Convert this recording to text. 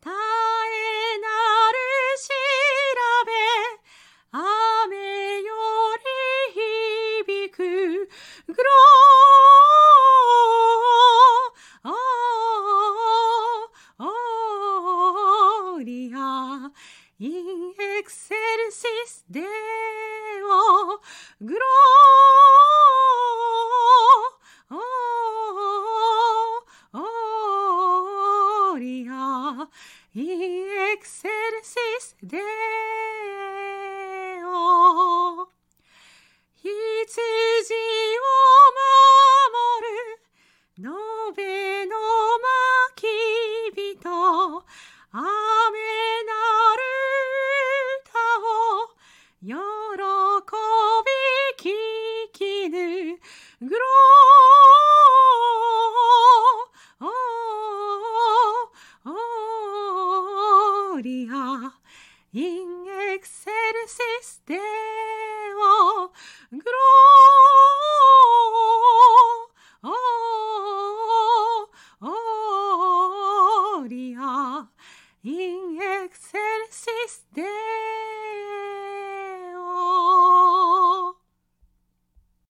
耐えなる調べ雨より響くグロー。リアインエクセルシスデオグロー in excelsis Deo 羊を守る延べの巻人。雨なる歌を喜び聞きぬ。グロー in excelsis Deo gloria in excelsis Deo